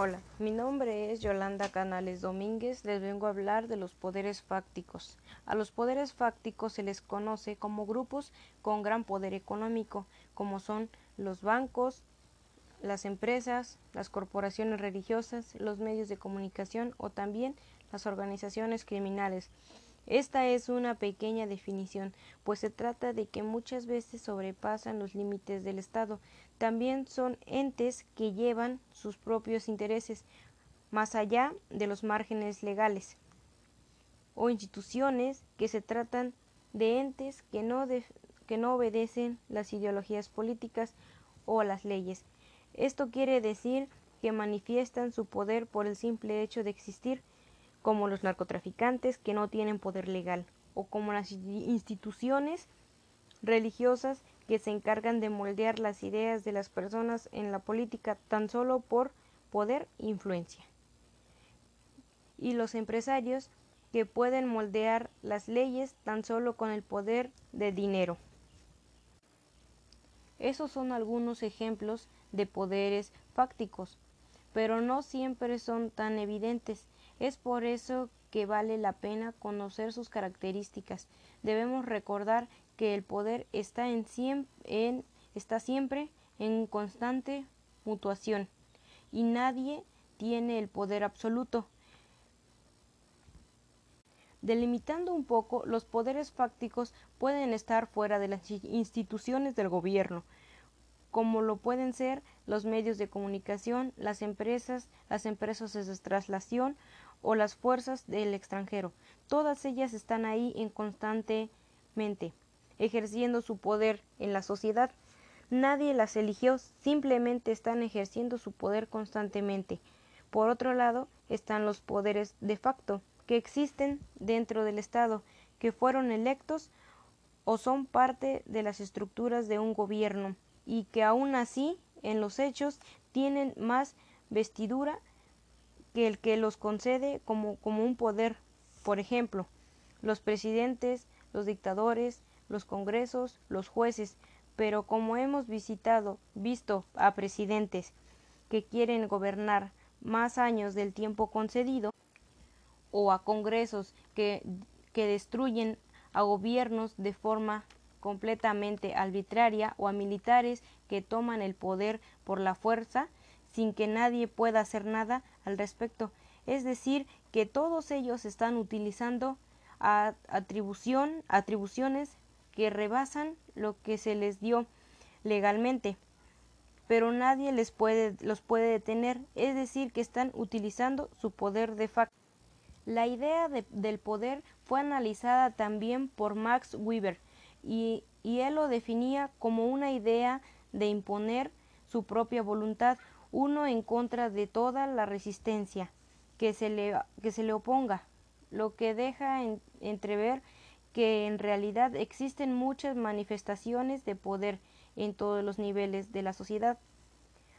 Hola, mi nombre es Yolanda Canales Domínguez. Les vengo a hablar de los poderes fácticos. A los poderes fácticos se les conoce como grupos con gran poder económico, como son los bancos, las empresas, las corporaciones religiosas, los medios de comunicación o también las organizaciones criminales. Esta es una pequeña definición, pues se trata de que muchas veces sobrepasan los límites del Estado. También son entes que llevan sus propios intereses más allá de los márgenes legales o instituciones que se tratan de entes que no, que no obedecen las ideologías políticas o las leyes. Esto quiere decir que manifiestan su poder por el simple hecho de existir como los narcotraficantes que no tienen poder legal, o como las instituciones religiosas que se encargan de moldear las ideas de las personas en la política tan solo por poder e influencia. Y los empresarios que pueden moldear las leyes tan solo con el poder de dinero. Esos son algunos ejemplos de poderes fácticos, pero no siempre son tan evidentes es por eso que vale la pena conocer sus características. Debemos recordar que el poder está, en, en, está siempre en constante mutuación y nadie tiene el poder absoluto. Delimitando un poco, los poderes fácticos pueden estar fuera de las instituciones del gobierno, como lo pueden ser los medios de comunicación, las empresas, las empresas de traslación o las fuerzas del extranjero. Todas ellas están ahí en constantemente, ejerciendo su poder en la sociedad. Nadie las eligió, simplemente están ejerciendo su poder constantemente. Por otro lado, están los poderes de facto, que existen dentro del Estado, que fueron electos o son parte de las estructuras de un gobierno, y que aún así, en los hechos, tienen más vestidura que el que los concede como, como un poder. Por ejemplo, los presidentes, los dictadores, los congresos, los jueces, pero como hemos visitado, visto a presidentes que quieren gobernar más años del tiempo concedido, o a congresos que, que destruyen a gobiernos de forma completamente arbitraria o a militares que toman el poder por la fuerza sin que nadie pueda hacer nada al respecto. Es decir, que todos ellos están utilizando atribución, atribuciones que rebasan lo que se les dio legalmente, pero nadie les puede, los puede detener, es decir, que están utilizando su poder de facto. La idea del poder fue analizada también por Max Weber y, él lo definía como una idea de imponer su propia voluntad, uno en contra de toda la resistencia que se le, que se le oponga, lo que deja entrever que en realidad existen muchas manifestaciones de poder en todos los niveles de la sociedad.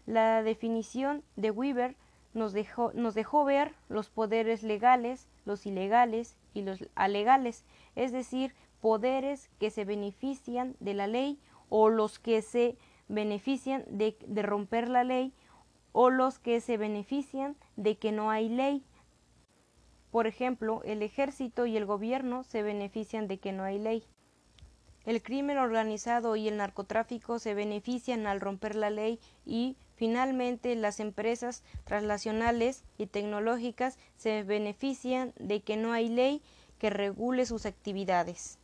La definición de Weber nos dejó, nos dejó ver los poderes legales, los ilegales y los alegales, es decir, poderes que se benefician de la ley o los que se benefician de, de romper la ley o los que se benefician de que no hay ley. Por ejemplo, el ejército y el gobierno se benefician de que no hay ley. El crimen organizado y el narcotráfico se benefician al romper la ley y finalmente las empresas translacionales y tecnológicas se benefician de que no hay ley que regule sus actividades.